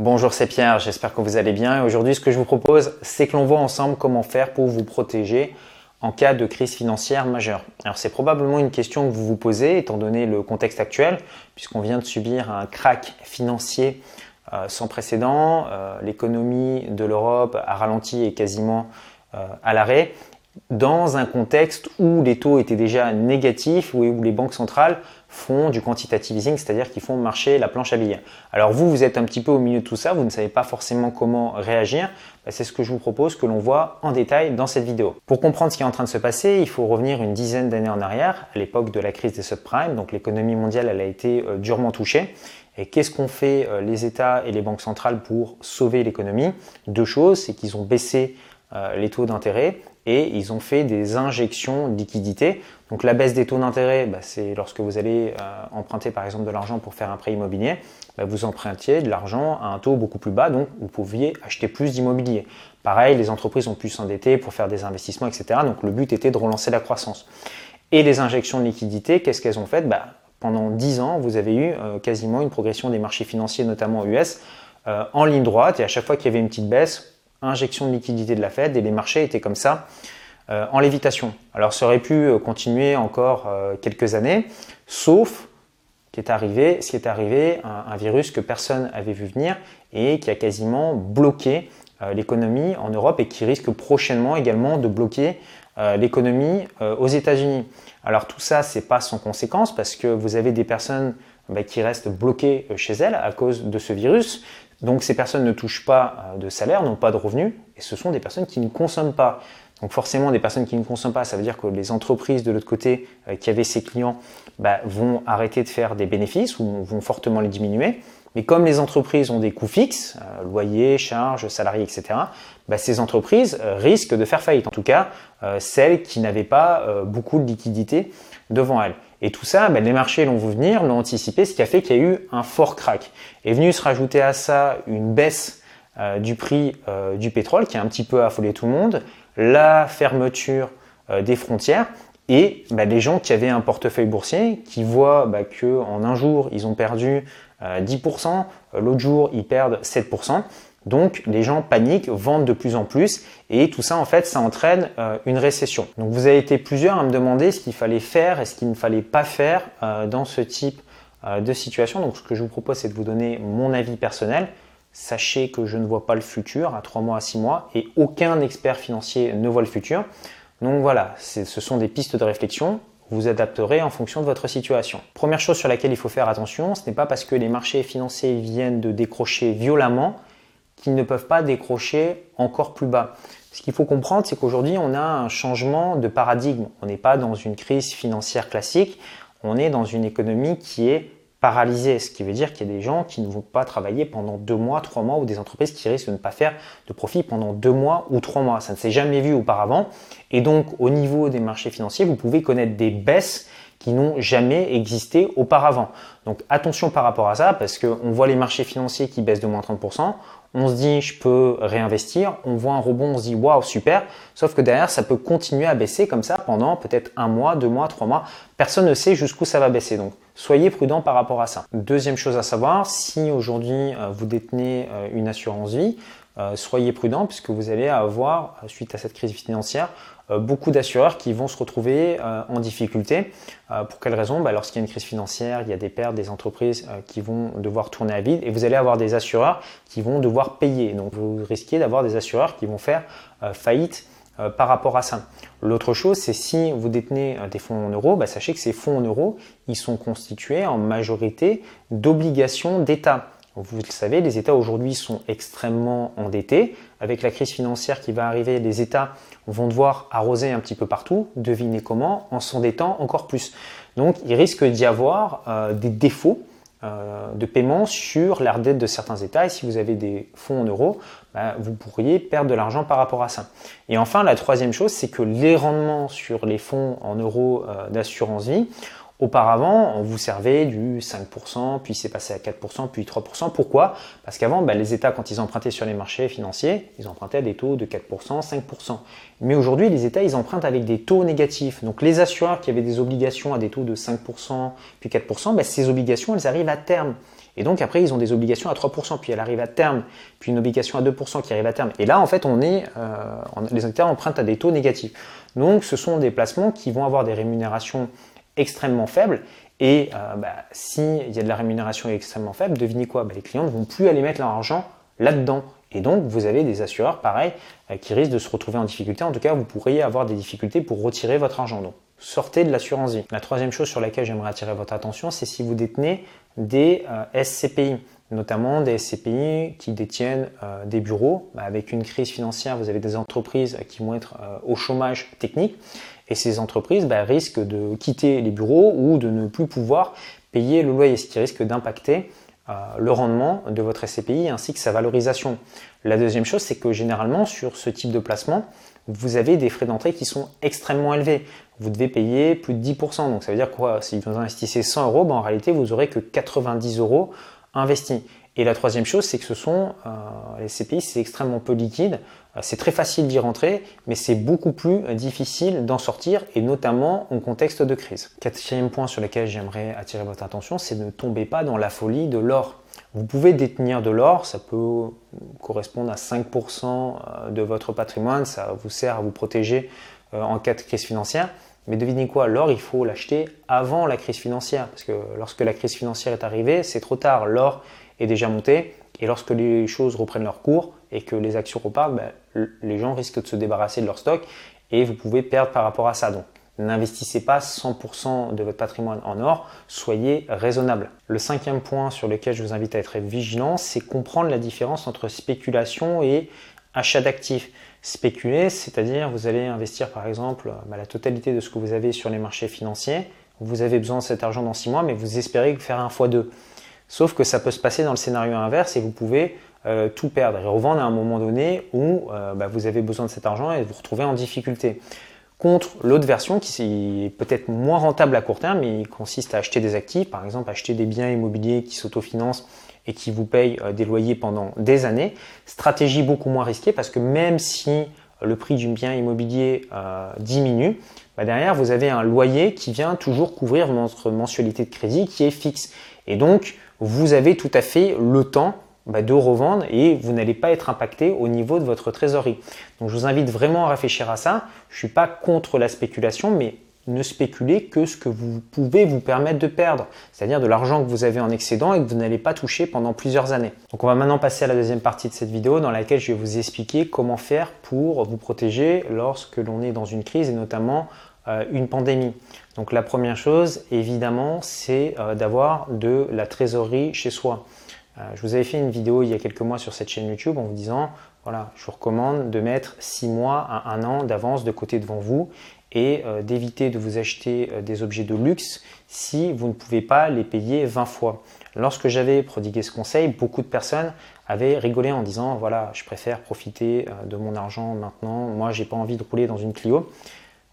Bonjour, c'est Pierre, j'espère que vous allez bien. Aujourd'hui, ce que je vous propose, c'est que l'on voit ensemble comment faire pour vous protéger en cas de crise financière majeure. Alors, c'est probablement une question que vous vous posez, étant donné le contexte actuel, puisqu'on vient de subir un crack financier euh, sans précédent. Euh, l'économie de l'Europe a ralenti et quasiment euh, à l'arrêt dans un contexte où les taux étaient déjà négatifs, où les banques centrales font du quantitative easing, c'est-à-dire qu'ils font marcher la planche à billets. Alors vous, vous êtes un petit peu au milieu de tout ça, vous ne savez pas forcément comment réagir. Bah, c'est ce que je vous propose que l'on voit en détail dans cette vidéo. Pour comprendre ce qui est en train de se passer, il faut revenir une dizaine d'années en arrière, à l'époque de la crise des subprimes. Donc l'économie mondiale, elle a été euh, durement touchée. Et qu'est-ce qu'ont fait euh, les États et les banques centrales pour sauver l'économie? Deux choses, c'est qu'ils ont baissé euh, les taux d'intérêt et ils ont fait des injections de liquidités. Donc la baisse des taux d'intérêt, bah, c'est lorsque vous allez euh, emprunter par exemple de l'argent pour faire un prêt immobilier, bah, vous empruntiez de l'argent à un taux beaucoup plus bas, donc vous pouviez acheter plus d'immobilier. Pareil, les entreprises ont pu s'endetter pour faire des investissements, etc. Donc le but était de relancer la croissance. Et les injections de liquidités, qu'est-ce qu'elles ont fait? Bah, Pendant 10 ans, vous avez eu euh, quasiment une progression des marchés financiers, notamment US, euh, en ligne droite, et à chaque fois qu'il y avait une petite baisse, injection de liquidité de la Fed et les marchés étaient comme ça euh, en lévitation. Alors ça aurait pu euh, continuer encore euh, quelques années, sauf qui est arrivé, ce qui est arrivé, un, virus que personne n'avait vu venir et qui a quasiment bloqué l'économie en Europe et qui risque prochainement également de bloquer l'économie aux États-Unis. Alors tout ça, c'est pas sans conséquence parce que vous avez des personnes bah, qui restent bloquées chez elles à cause de ce virus. Donc ces personnes ne touchent pas de salaire, n'ont pas de revenus, et ce sont des personnes qui ne consomment pas. Donc forcément, des personnes qui ne consomment pas, ça veut dire que les entreprises de l'autre côté euh, qui avaient ces clients bah, vont arrêter de faire des bénéfices ou vont fortement les diminuer. Mais comme les entreprises ont des coûts fixes, euh, loyer, charges, salariés, etc., bah, ces entreprises risquent de faire faillite. En tout cas, celles qui n'avaient pas beaucoup de liquidités devant elles. Et tout ça, ben, les marchés l'ont vu venir, l'ont anticipé, ce qui a fait qu'il y a eu un fort crack. Est venu se rajouter à ça une baisse euh, du prix euh, du pétrole qui a un petit peu affolé tout le monde, la fermeture euh, des frontières et les gens qui avaient un portefeuille boursier qui voient ben, que en un jour ils ont perdu 10%, l'autre jour ils perdent 7%. Donc les gens paniquent, vendent de plus en plus et tout ça en fait ça entraîne une récession. Donc vous avez été plusieurs à me demander ce qu'il fallait faire et ce qu'il ne fallait pas faire dans ce type de situation. Donc ce que je vous propose c'est de vous donner mon avis personnel. Sachez que je ne vois pas le futur à 3 mois à 6 mois et aucun expert financier ne voit le futur. Donc voilà, ce sont des pistes de réflexion vous adapterez en fonction de votre situation. Première chose sur laquelle il faut faire attention, ce n'est pas parce que les marchés financiers viennent de décrocher violemment qu'ils ne peuvent pas décrocher encore plus bas. Ce qu'il faut comprendre, c'est qu'aujourd'hui, on a un changement de paradigme. On n'est pas dans une crise financière classique, on est dans une économie qui est paralysée, ce qui veut dire qu'il y a des gens qui ne vont pas travailler pendant deux mois, trois mois, ou des entreprises qui risquent de ne pas faire de profit pendant deux mois ou trois mois. Ça ne s'est jamais vu auparavant. Et donc, au niveau des marchés financiers, vous pouvez connaître des baisses qui n'ont jamais existé auparavant. Donc attention par rapport à ça, parce qu'on voit les marchés financiers qui baissent de moins 30%, on se dit je peux réinvestir, on voit un rebond, on se dit waouh super, sauf que derrière ça peut continuer à baisser comme ça pendant peut-être un mois, deux mois, trois mois. Personne ne sait jusqu'où ça va baisser, donc soyez prudent par rapport à ça. Deuxième chose à savoir, si aujourd'hui euh, vous détenez euh, une assurance vie, euh, soyez prudent puisque vous allez avoir, suite à cette crise financière, beaucoup d'assureurs qui vont se retrouver en difficulté. pour quelle raison? Bah, Lorsqu'il y a une crise financière, il y a des pertes, des entreprises qui vont devoir tourner à vide et vous allez avoir des assureurs qui vont devoir payer. Donc vous risquez d'avoir des assureurs qui vont faire faillite par rapport à ça. L'autre chose, c'est si vous détenez des fonds en euros, bah, sachez que ces fonds en euros, ils sont constitués en majorité d'obligations d'État. Vous le savez, les États aujourd'hui sont extrêmement endettés. Avec la crise financière qui va arriver, les États vont devoir arroser un petit peu partout. Devinez comment En s'endettant encore plus. Donc, il risque d'y avoir euh, des défauts euh, de paiement sur la dette de certains États. Et si vous avez des fonds en euros, bah, vous pourriez perdre de l'argent par rapport à ça. Et enfin, la troisième chose, c'est que les rendements sur les fonds en euros euh, d'assurance vie Auparavant, on vous servait du 5%, puis c'est passé à 4%, puis 3%. Pourquoi? Parce qu'avant, bah, les États, quand ils empruntaient sur les marchés financiers, ils empruntaient à des taux de 4%, 5%. Mais aujourd'hui, les États, ils empruntent avec des taux négatifs. Donc les assureurs qui avaient des obligations à des taux de 5%, puis 4%, bah, ces obligations, elles arrivent à terme. Et donc après, ils ont des obligations à 3%, puis elle arrive à terme, puis une obligation à 2% qui arrive à terme. Et là, en fait, on est, euh, les États empruntent à des taux négatifs. Donc ce sont des placements qui vont avoir des rémunérations extrêmement faible. Et euh, bah, s'il y a de la rémunération extrêmement faible, devinez quoi? Bah, Les clients ne vont plus aller mettre leur argent là-dedans. Et donc, vous avez des assureurs, pareil, euh, qui risquent de se retrouver en difficulté. En tout cas, vous pourriez avoir des difficultés pour retirer votre argent. Donc, sortez de l'assurance vie. La troisième chose sur laquelle j'aimerais attirer votre attention, c'est si vous détenez des euh, SCPI, notamment des SCPI qui détiennent euh, des bureaux. Bah, avec une crise financière, vous avez des entreprises qui vont être au chômage technique. Et ces entreprises bah, risquent de quitter les bureaux ou de ne plus pouvoir payer le loyer, ce qui risque d'impacter euh, le rendement de votre SCPI ainsi que sa valorisation. La deuxième chose, c'est que généralement sur ce type de placement, vous avez des frais d'entrée qui sont extrêmement élevés. Vous devez payer plus de 10%. Donc ça veut dire quoi? Si vous investissez 100 euros, bah, en réalité, vous aurez que 90 euros investis. Et la troisième chose, c'est que ce sont euh, les CPI, c'est extrêmement peu liquide. Euh, c'est très facile d'y rentrer, mais c'est beaucoup plus difficile d'en sortir, et notamment en contexte de crise. Quatrième point sur lequel j'aimerais attirer votre attention, c'est ne tombez pas dans la folie de l'or. Vous pouvez détenir de l'or, ça peut correspondre à 5% euh, de votre patrimoine, ça vous sert à vous protéger en cas de crise financière. Mais devinez quoi, l'or, il faut l'acheter avant la crise financière, parce que lorsque la crise financière est arrivée, c'est trop tard. L'or, est déjà monté. Et lorsque les choses reprennent leur cours et que les actions repartent, ben, les gens risquent de se débarrasser de leur stock et vous pouvez perdre par rapport à ça. Donc, n'investissez pas 100% de votre patrimoine en or, soyez raisonnable. Le cinquième point sur lequel je vous invite à être vigilant, c'est comprendre la différence entre spéculation et achat d'actifs. Spéculer, c'est-à-dire vous allez investir par exemple ben, la totalité de ce que vous avez sur les marchés financiers. Vous avez besoin de cet argent dans 6 mois, mais vous espérez faire un x2. Sauf que ça peut se passer dans le scénario inverse et vous pouvez euh, tout perdre et revendre à un moment donné où euh, bah, vous avez besoin de cet argent et vous retrouvez en difficulté. Contre l'autre version qui est peut-être moins rentable à court terme, mais il consiste à acheter des actifs, par exemple acheter des biens immobiliers qui s'autofinancent et qui vous payent euh, des loyers pendant des années. Stratégie beaucoup moins risquée parce que même si le prix du bien immobilier diminue, bah, derrière vous avez un loyer qui vient toujours couvrir votre mensualité de crédit qui est fixe. Et donc, vous avez tout à fait le temps bah, de revendre et vous n'allez pas être impacté au niveau de votre trésorerie. Donc je vous invite vraiment à réfléchir à ça. Je ne suis pas contre la spéculation, mais ne spéculez que ce que vous pouvez vous permettre de perdre, c'est-à-dire de l'argent que vous avez en excédent et que vous n'allez pas toucher pendant plusieurs années. Donc on va maintenant passer à la deuxième partie de cette vidéo dans laquelle je vais vous expliquer comment faire pour vous protéger lorsque l'on est dans une crise et notamment euh, une pandémie. Donc la première chose, évidemment, c'est euh, d'avoir de la trésorerie chez soi. Euh, je vous avais fait une vidéo il y a quelques mois sur cette chaîne YouTube en vous disant, voilà, je vous recommande de mettre 6 mois à 1 an d'avance de côté devant vous et d'éviter de vous acheter des objets de luxe si vous ne pouvez pas les payer 20 fois. Lorsque j'avais prodigué ce conseil, beaucoup de personnes avaient rigolé en disant voilà, je préfère profiter de mon argent maintenant, moi j'ai pas envie de rouler dans une Clio.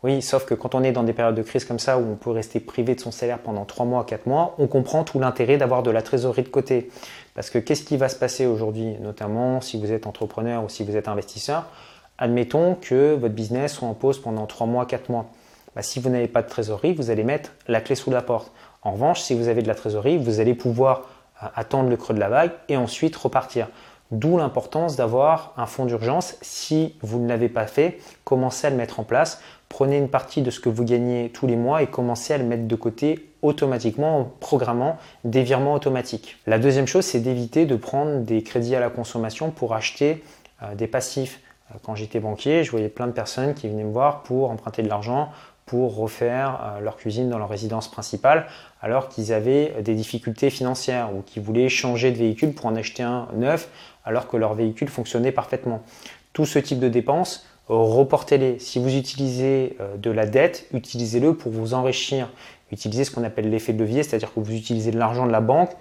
Oui, sauf que quand on est dans des périodes de crise comme ça où on peut rester privé de son salaire pendant 3 mois, 4 mois, on comprend tout l'intérêt d'avoir de la trésorerie de côté. Parce que qu'est-ce qui va se passer aujourd'hui, notamment si vous êtes entrepreneur ou si vous êtes investisseur? Admettons que votre business soit en pause pendant 3 mois, 4 mois. Bah, si vous n'avez pas de trésorerie, vous allez mettre la clé sous la porte. En revanche, si vous avez de la trésorerie, vous allez pouvoir euh, attendre le creux de la vague et ensuite repartir. D'où l'importance d'avoir un fonds d'urgence. Si vous ne l'avez pas fait, commencez à le mettre en place. Prenez une partie de ce que vous gagnez tous les mois et commencez à le mettre de côté automatiquement en programmant des virements automatiques. La deuxième chose, c'est d'éviter de prendre des crédits à la consommation pour acheter euh, des passifs. Euh, quand j'étais banquier, je voyais plein de personnes qui venaient me voir pour emprunter de l'argent pour refaire euh, leur cuisine dans leur résidence principale alors qu'ils avaient des difficultés financières ou qui voulaient changer de véhicule pour en acheter un neuf alors que leur véhicule fonctionnait parfaitement. Tout ce type de dépenses, reportez-les. Si vous utilisez euh, de la dette, utilisez-le pour vous enrichir. Utilisez ce qu'on appelle l'effet de levier, c'est-à-dire que vous utilisez de l'argent de la banque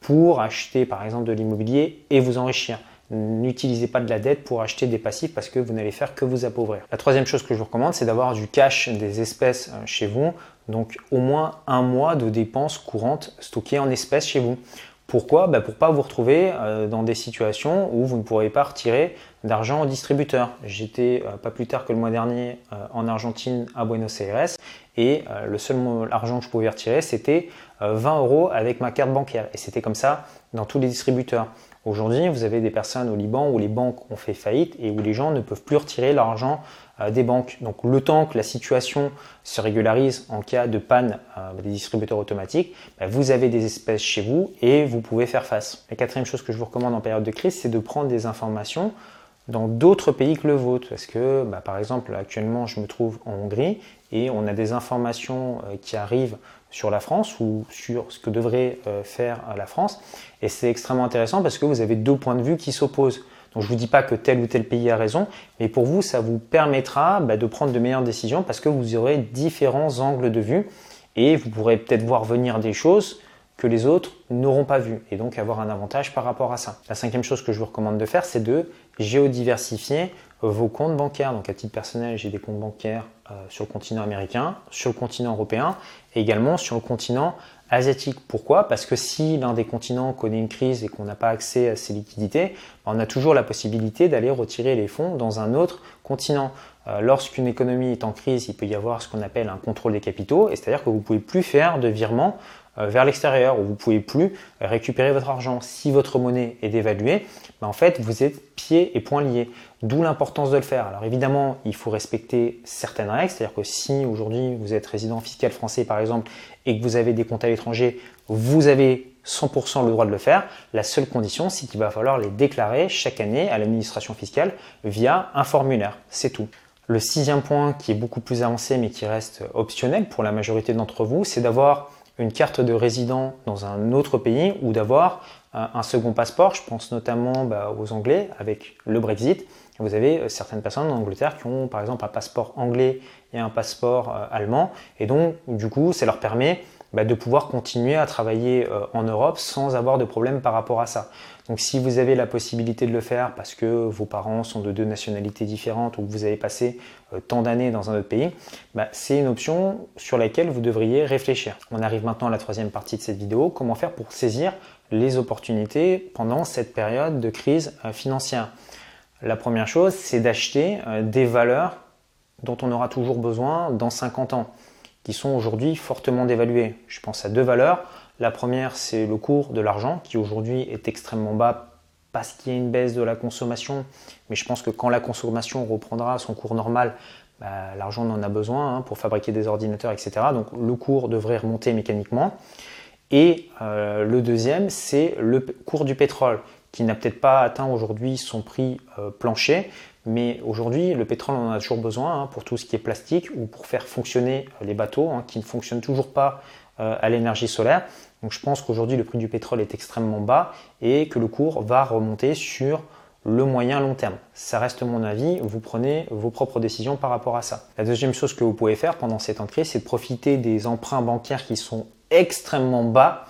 pour acheter par exemple de l'immobilier et vous enrichir. N'utilisez pas de la dette pour acheter des passifs parce que vous n'allez faire que vous appauvrir. La troisième chose que je vous recommande, c'est d'avoir du cash, des espèces euh, chez vous, Donc au moins un mois de dépenses courantes stockées en espèces chez vous. Pourquoi? Bah, Pour ne pas vous retrouver euh, dans des situations où vous ne pourrez pas retirer d'argent au distributeur. J'étais euh, pas plus tard que le mois dernier en Argentine à Buenos Aires et le seul argent que je pouvais retirer c'était 20 euros avec ma carte bancaire et c'était comme ça dans tous les distributeurs. Aujourd'hui, vous avez des personnes au Liban où les banques ont fait faillite et où les gens ne peuvent plus retirer l'argent euh, des banques. Donc le temps que la situation se régularise en cas de panne euh, des distributeurs automatiques, bah, vous avez des espèces chez vous et vous pouvez faire face. La quatrième chose que je vous recommande en période de crise, c'est de prendre des informations dans d'autres pays que le vôtre. Parce que, bah, par exemple, actuellement, je me trouve en Hongrie et on a des informations euh, qui arrivent sur la France ou sur ce que devrait euh, faire euh, la France. Et c'est extrêmement intéressant parce que vous avez deux points de vue qui s'opposent. Donc je ne vous dis pas que tel ou tel pays a raison, mais pour vous, ça vous permettra bah, de prendre de meilleures décisions parce que vous aurez différents angles de vue et vous pourrez peut-être voir venir des choses que les autres n'auront pas vues et donc avoir un avantage par rapport à ça. La cinquième chose que je vous recommande de faire, c'est de géodiversifier vos comptes bancaires. Donc à titre personnel, j'ai des comptes bancaires euh, sur le continent américain, sur le continent européen et également sur le continent asiatique. Pourquoi? Parce que si l'un des continents connaît une crise et qu'on n'a pas accès à ces liquidités, ben, on a toujours la possibilité d'aller retirer les fonds dans un autre continent. Euh, lorsqu'une économie est en crise, il peut y avoir ce qu'on appelle un contrôle des capitaux, c'est-à-dire que vous ne pouvez plus faire de virement euh, vers l'extérieur, où vous ne pouvez plus récupérer votre argent. Si votre monnaie est dévaluée, ben, en fait, vous êtes pieds et poings liés. D'où l'importance de le faire. Alors évidemment, il faut respecter certaines règles, c'est-à-dire que si aujourd'hui vous êtes résident fiscal français par exemple et que vous avez des comptes à l'étranger, vous avez 100% le droit de le faire. La seule condition, c'est qu'il va falloir les déclarer chaque année à l'administration fiscale via un formulaire. C'est tout. Le sixième point qui est beaucoup plus avancé mais qui reste optionnel pour la majorité d'entre vous, c'est d'avoir une carte de résident dans un autre pays ou d'avoir un second passeport. Je pense notamment bah, aux Anglais avec le Brexit. Vous avez euh, certaines personnes en Angleterre qui ont par exemple un passeport anglais et un passeport euh, allemand. Et donc, du coup, ça leur permet bah, de pouvoir continuer à travailler euh, en Europe sans avoir de problème par rapport à ça. Donc si vous avez la possibilité de le faire parce que vos parents sont de deux nationalités différentes ou que vous avez passé tant d'années dans un autre pays, bah, c'est une option sur laquelle vous devriez réfléchir. On arrive maintenant à la troisième partie de cette vidéo, comment faire pour saisir les opportunités pendant cette période de crise financière? La première chose, c'est d'acheter euh, des valeurs dont on aura toujours besoin dans 50 ans, qui sont aujourd'hui fortement dévaluées. Je pense à deux valeurs. La première, c'est le cours de l'argent, qui aujourd'hui est extrêmement bas parce qu'il y a une baisse de la consommation. Mais je pense que quand la consommation reprendra son cours normal, bah, l'argent en a besoin hein, pour fabriquer des ordinateurs, etc. Donc le cours devrait remonter mécaniquement. Et euh, le deuxième, c'est le cours du pétrole, qui n'a peut-être pas atteint aujourd'hui son prix euh, plancher, mais aujourd'hui, le pétrole, on en a toujours besoin hein, pour tout ce qui est plastique ou pour faire fonctionner euh, les bateaux hein, qui ne fonctionnent toujours pas euh, à l'énergie solaire. Donc je pense qu'aujourd'hui, le prix du pétrole est extrêmement bas et que le cours va remonter sur le moyen long terme. Ça reste mon avis, vous prenez vos propres décisions par rapport à ça. La deuxième chose que vous pouvez faire pendant cette entrée, c'est de profiter des emprunts bancaires qui sont extrêmement bas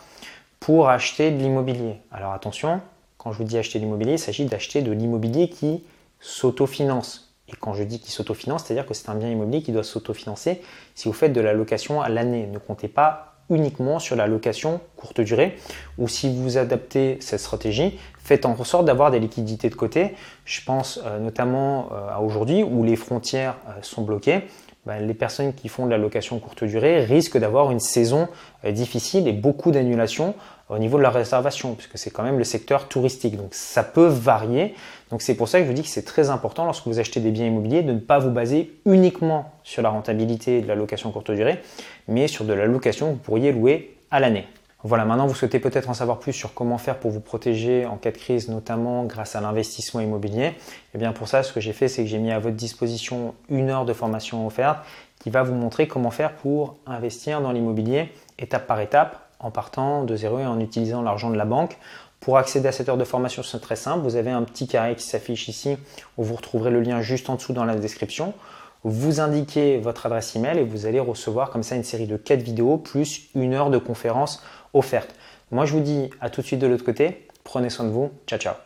pour acheter de l'immobilier. Alors attention, quand je vous dis acheter de l'immobilier, il s'agit d'acheter de l'immobilier qui s'autofinance. Et quand je dis qu'il s'autofinance, c'est-à-dire que c'est un bien immobilier qui doit s'autofinancer si vous faites de la location à l'année. Ne comptez pas uniquement sur la location courte durée ou si vous adaptez cette stratégie, faites en sorte d'avoir des liquidités de côté. Je pense euh, notamment euh, à aujourd'hui où les frontières euh, sont bloquées. Ben, les personnes qui font de la location courte durée risquent d'avoir une saison difficile et beaucoup d'annulations au niveau de la réservation, puisque c'est quand même le secteur touristique. Donc ça peut varier. Donc c'est pour ça que je vous dis que c'est très important lorsque vous achetez des biens immobiliers de ne pas vous baser uniquement sur la rentabilité de la location courte durée, mais sur de la location que vous pourriez louer à l'année. Voilà, maintenant vous souhaitez peut-être en savoir plus sur comment faire pour vous protéger en cas de crise, notamment grâce à l'investissement immobilier. Et eh bien pour ça, ce que j'ai fait, c'est que j'ai mis à votre disposition une heure de formation offerte qui va vous montrer comment faire pour investir dans l'immobilier étape par étape en partant de zéro et en utilisant l'argent de la banque. Pour accéder à cette heure de formation, c'est très simple. Vous avez un petit carré qui s'affiche ici où vous retrouverez le lien juste en dessous dans la description. Vous indiquez votre adresse email et vous allez recevoir comme ça une série de 4 vidéos plus une heure de conférence offerte. Moi, je vous dis à tout de suite de l'autre côté. Prenez soin de vous. Ciao, ciao.